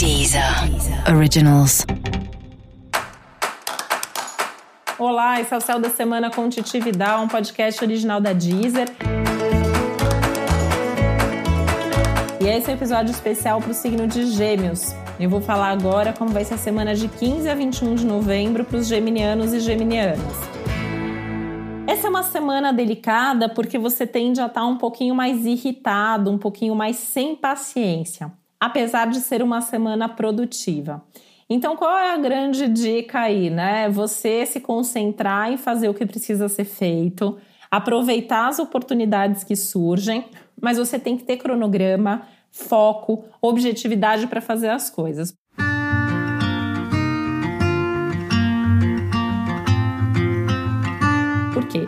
Deezer Originals. Olá, esse é o Céu da Semana com Titi Vidal, um podcast original da Deezer. E esse é o um episódio especial para o signo de Gêmeos. Eu vou falar agora como vai ser a semana de 15 a 21 de novembro para os geminianos e geminianas. Essa é uma semana delicada porque você tende a estar um pouquinho mais irritado, um pouquinho mais sem paciência, apesar de ser uma semana produtiva. Então, qual é a grande dica aí, né? Você se concentrar em fazer o que precisa ser feito, aproveitar as oportunidades que surgem, mas você tem que ter cronograma, foco, objetividade para fazer as coisas. Por quê?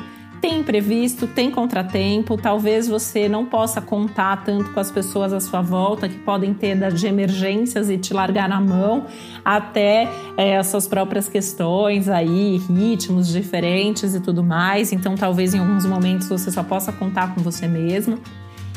Imprevisto, tem contratempo, talvez você não possa contar tanto com as pessoas à sua volta que podem ter de emergências e te largar na mão, até é, as suas próprias questões aí, ritmos diferentes e tudo mais. Então, talvez em alguns momentos você só possa contar com você mesmo.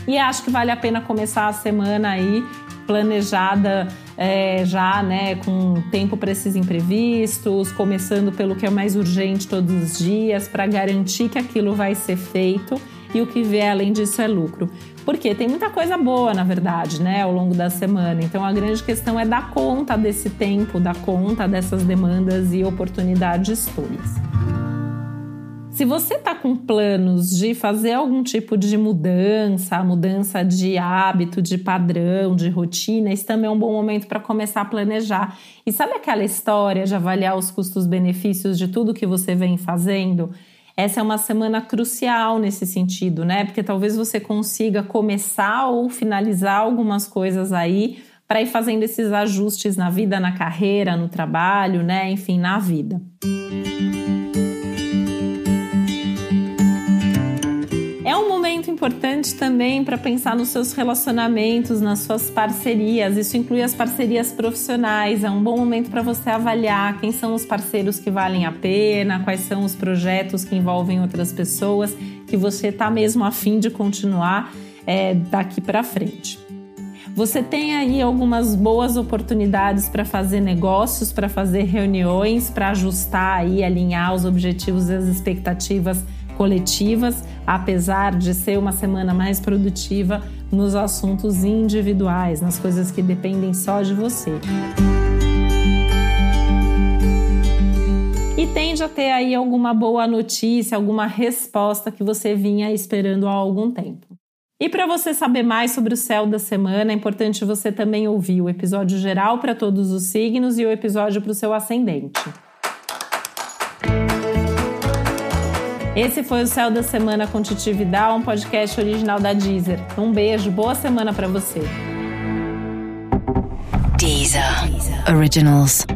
E acho que vale a pena começar a semana aí planejada é, já, né, com tempo para esses imprevistos, começando pelo que é mais urgente todos os dias, para garantir que aquilo vai ser feito e o que vier além disso é lucro. Porque tem muita coisa boa, na verdade, né, ao longo da semana. Então a grande questão é dar conta desse tempo, dar conta dessas demandas e oportunidades todas. Se você está com planos de fazer algum tipo de mudança, mudança de hábito, de padrão, de rotina, esse também é um bom momento para começar a planejar. E sabe aquela história de avaliar os custos-benefícios de tudo que você vem fazendo? Essa é uma semana crucial nesse sentido, né? Porque talvez você consiga começar ou finalizar algumas coisas aí para ir fazendo esses ajustes na vida, na carreira, no trabalho, né? Enfim, na vida. Importante também para pensar nos seus relacionamentos, nas suas parcerias. Isso inclui as parcerias profissionais. É um bom momento para você avaliar quem são os parceiros que valem a pena, quais são os projetos que envolvem outras pessoas, que você está mesmo afim de continuar é, daqui para frente. Você tem aí algumas boas oportunidades para fazer negócios, para fazer reuniões, para ajustar aí, alinhar os objetivos e as expectativas coletivas, apesar de ser uma semana mais produtiva nos assuntos individuais, nas coisas que dependem só de você. E tende a ter aí alguma boa notícia, alguma resposta que você vinha esperando há algum tempo. E para você saber mais sobre o céu da semana, é importante você também ouvir o episódio geral para todos os signos e o episódio para o seu ascendente. Esse foi o Céu da Semana com Titi Vidal, um podcast original da Deezer. Um beijo, boa semana para você. Deezer. Originals.